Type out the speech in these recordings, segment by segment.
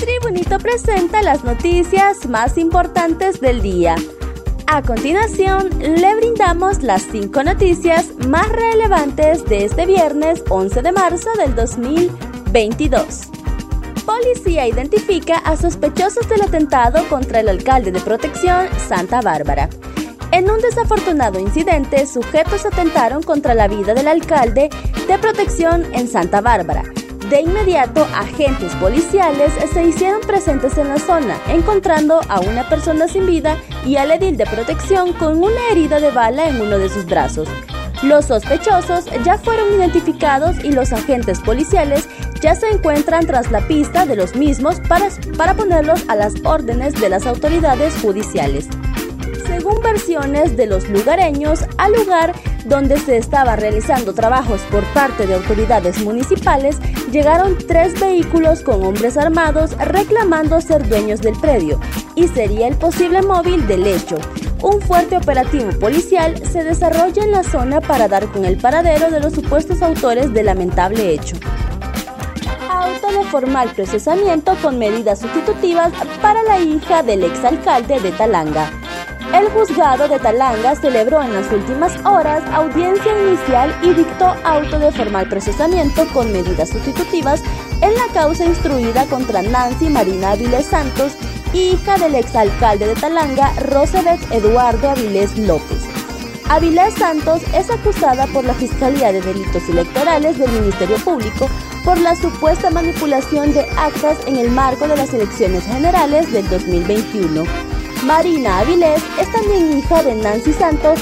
Tribunito presenta las noticias más importantes del día. A continuación, le brindamos las cinco noticias más relevantes de este viernes 11 de marzo del 2022. Policía identifica a sospechosos del atentado contra el alcalde de protección Santa Bárbara. En un desafortunado incidente, sujetos atentaron contra la vida del alcalde de protección en Santa Bárbara de inmediato, agentes policiales se hicieron presentes en la zona, encontrando a una persona sin vida y al edil de protección con una herida de bala en uno de sus brazos. Los sospechosos ya fueron identificados y los agentes policiales ya se encuentran tras la pista de los mismos para, para ponerlos a las órdenes de las autoridades judiciales. Según versiones de los lugareños, al lugar donde se estaba realizando trabajos por parte de autoridades municipales, llegaron tres vehículos con hombres armados reclamando ser dueños del predio y sería el posible móvil del hecho. Un fuerte operativo policial se desarrolla en la zona para dar con el paradero de los supuestos autores del lamentable hecho. Auto de formal procesamiento con medidas sustitutivas para la hija del exalcalde de Talanga. El juzgado de Talanga celebró en las últimas horas audiencia inicial y dictó auto de formal procesamiento con medidas sustitutivas en la causa instruida contra Nancy Marina Avilés Santos, hija del exalcalde de Talanga, Roselet Eduardo Avilés López. Avilés Santos es acusada por la Fiscalía de Delitos Electorales del Ministerio Público por la supuesta manipulación de actas en el marco de las elecciones generales del 2021. Marina Avilés es también hija de Nancy Santos,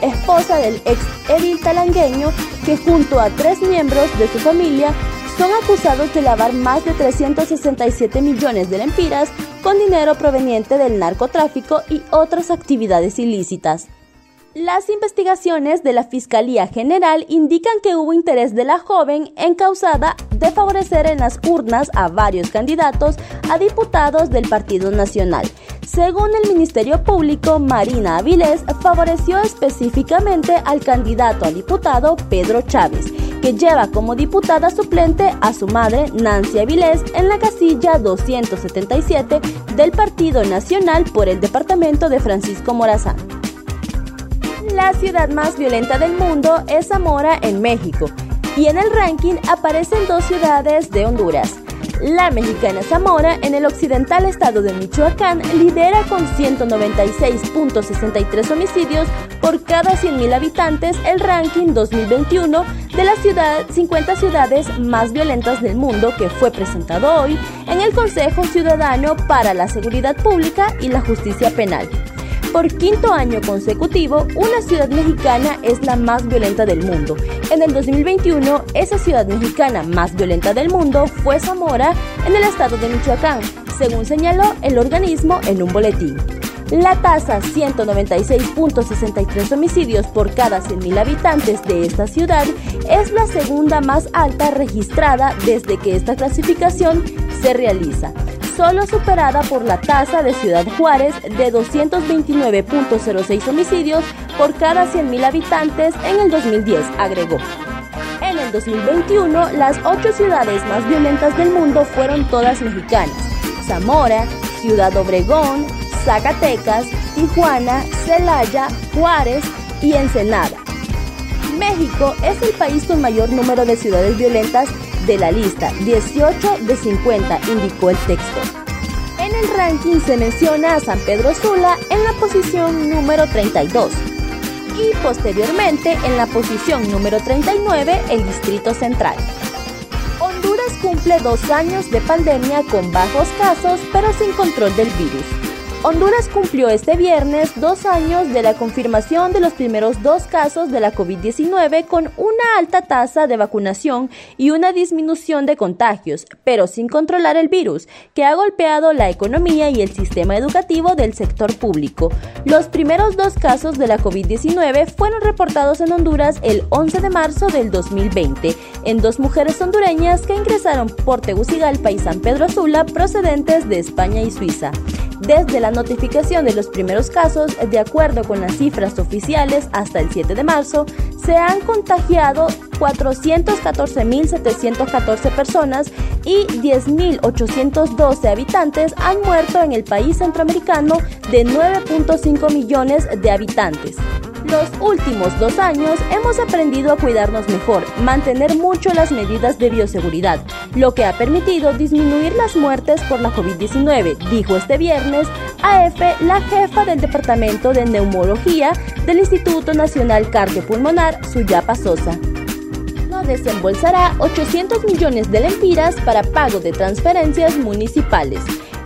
esposa del ex edil talangueño, que junto a tres miembros de su familia son acusados de lavar más de 367 millones de lempiras con dinero proveniente del narcotráfico y otras actividades ilícitas. Las investigaciones de la Fiscalía General indican que hubo interés de la joven encausada de favorecer en las urnas a varios candidatos a diputados del Partido Nacional. Según el Ministerio Público, Marina Avilés favoreció específicamente al candidato a diputado Pedro Chávez, que lleva como diputada suplente a su madre Nancy Avilés en la casilla 277 del Partido Nacional por el departamento de Francisco Morazán. La ciudad más violenta del mundo es Zamora en México y en el ranking aparecen dos ciudades de Honduras. La mexicana Zamora, en el occidental estado de Michoacán, lidera con 196.63 homicidios por cada 100.000 habitantes el ranking 2021 de las 50 ciudades más violentas del mundo que fue presentado hoy en el Consejo Ciudadano para la Seguridad Pública y la Justicia Penal. Por quinto año consecutivo, una ciudad mexicana es la más violenta del mundo. En el 2021, esa ciudad mexicana más violenta del mundo fue Zamora, en el estado de Michoacán, según señaló el organismo en un boletín. La tasa 196.63 homicidios por cada 100.000 habitantes de esta ciudad es la segunda más alta registrada desde que esta clasificación se realiza solo superada por la tasa de Ciudad Juárez de 229.06 homicidios por cada 100.000 habitantes en el 2010, agregó. En el 2021, las ocho ciudades más violentas del mundo fueron todas mexicanas. Zamora, Ciudad Obregón, Zacatecas, Tijuana, Celaya, Juárez y Ensenada. México es el país con mayor número de ciudades violentas de la lista, 18 de 50, indicó el texto. En el ranking se menciona a San Pedro Sula en la posición número 32 y posteriormente en la posición número 39 el Distrito Central. Honduras cumple dos años de pandemia con bajos casos pero sin control del virus. Honduras cumplió este viernes dos años de la confirmación de los primeros dos casos de la COVID-19 con una alta tasa de vacunación y una disminución de contagios, pero sin controlar el virus, que ha golpeado la economía y el sistema educativo del sector público. Los primeros dos casos de la COVID-19 fueron reportados en Honduras el 11 de marzo del 2020 en dos mujeres hondureñas que ingresaron por Tegucigalpa y San Pedro Sula procedentes de España y Suiza. Desde la notificación de los primeros casos, de acuerdo con las cifras oficiales, hasta el 7 de marzo, se han contagiado 414.714 personas y 10.812 habitantes han muerto en el país centroamericano de 9.5 millones de habitantes. Los últimos dos años hemos aprendido a cuidarnos mejor, mantener mucho las medidas de bioseguridad, lo que ha permitido disminuir las muertes por la COVID-19, dijo este viernes AF la jefa del Departamento de Neumología del Instituto Nacional Cardiopulmonar, Suyapa Sosa no desembolsará 800 millones de lempiras para pago de transferencias municipales.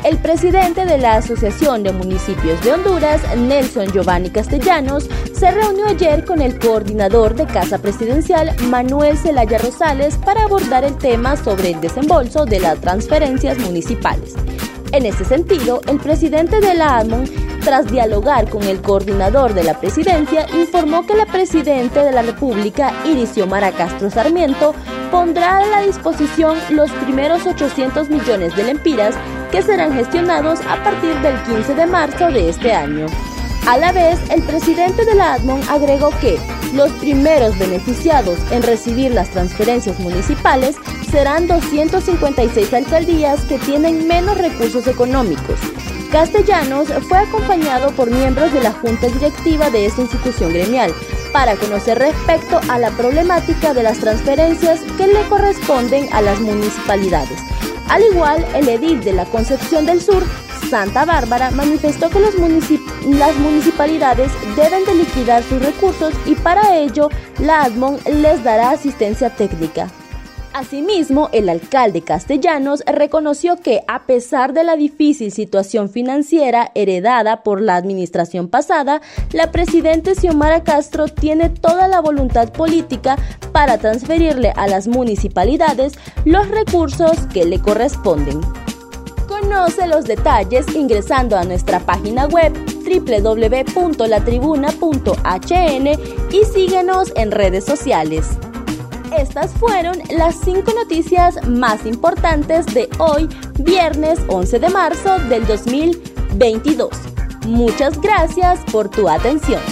El presidente de la Asociación de Municipios de Honduras, Nelson Giovanni Castellanos, se reunió ayer con el coordinador de Casa Presidencial, Manuel Zelaya Rosales, para abordar el tema sobre el desembolso de las transferencias municipales. En ese sentido, el presidente de la AMON, tras dialogar con el coordinador de la presidencia, informó que la presidenta de la República, Irixiomara Castro Sarmiento, pondrá a la disposición los primeros 800 millones de lempiras que serán gestionados a partir del 15 de marzo de este año. A la vez, el presidente de la ADMON agregó que los primeros beneficiados en recibir las transferencias municipales serán 256 alcaldías que tienen menos recursos económicos. Castellanos fue acompañado por miembros de la junta directiva de esta institución gremial para conocer respecto a la problemática de las transferencias que le corresponden a las municipalidades al igual, el edil de la Concepción del Sur, Santa Bárbara, manifestó que las municipalidades deben de liquidar sus recursos y para ello la ADMON les dará asistencia técnica. Asimismo, el alcalde Castellanos reconoció que, a pesar de la difícil situación financiera heredada por la administración pasada, la presidenta Xiomara Castro tiene toda la voluntad política para transferirle a las municipalidades los recursos que le corresponden. Conoce los detalles ingresando a nuestra página web www.latribuna.hn y síguenos en redes sociales. Estas fueron las cinco noticias más importantes de hoy, viernes 11 de marzo del 2022. Muchas gracias por tu atención.